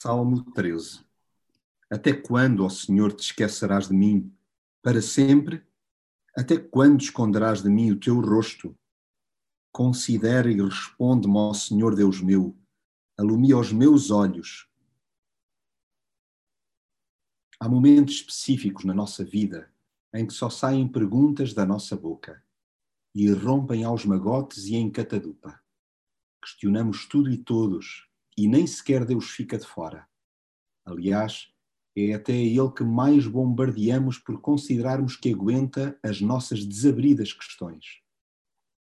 Salmo 13 Até quando, ó Senhor, te esquecerás de mim? Para sempre? Até quando esconderás de mim o teu rosto? Considera e responde-me, ó Senhor Deus meu, alumia os meus olhos. Há momentos específicos na nossa vida em que só saem perguntas da nossa boca e rompem aos magotes e em catadupa. Questionamos tudo e todos e nem sequer Deus fica de fora. Aliás, é até Ele que mais bombardeamos por considerarmos que aguenta as nossas desabridas questões.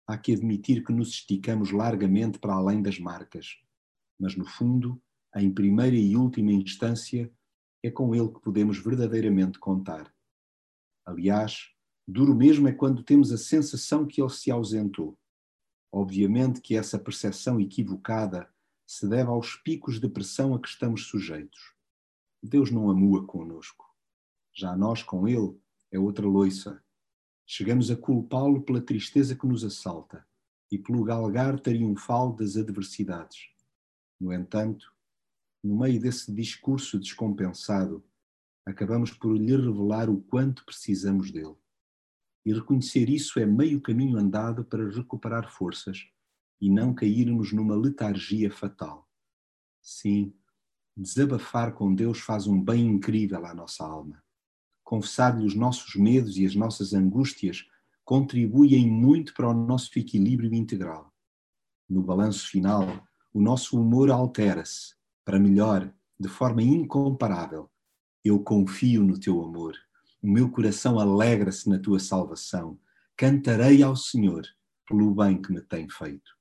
Há que admitir que nos esticamos largamente para além das marcas, mas no fundo, em primeira e última instância, é com Ele que podemos verdadeiramente contar. Aliás, duro mesmo é quando temos a sensação que Ele se ausentou. Obviamente que essa percepção equivocada se deve aos picos de pressão a que estamos sujeitos. Deus não amua conosco. Já nós com Ele é outra loiça. Chegamos a culpá-lo pela tristeza que nos assalta e pelo galgar triunfal das adversidades. No entanto, no meio desse discurso descompensado, acabamos por lhe revelar o quanto precisamos dele. E reconhecer isso é meio caminho andado para recuperar forças e não cairmos numa letargia fatal. Sim, desabafar com Deus faz um bem incrível à nossa alma. Confessar-lhe os nossos medos e as nossas angústias contribuem muito para o nosso equilíbrio integral. No balanço final, o nosso humor altera-se para melhor, de forma incomparável. Eu confio no teu amor. O meu coração alegra-se na tua salvação. Cantarei ao Senhor pelo bem que me tem feito.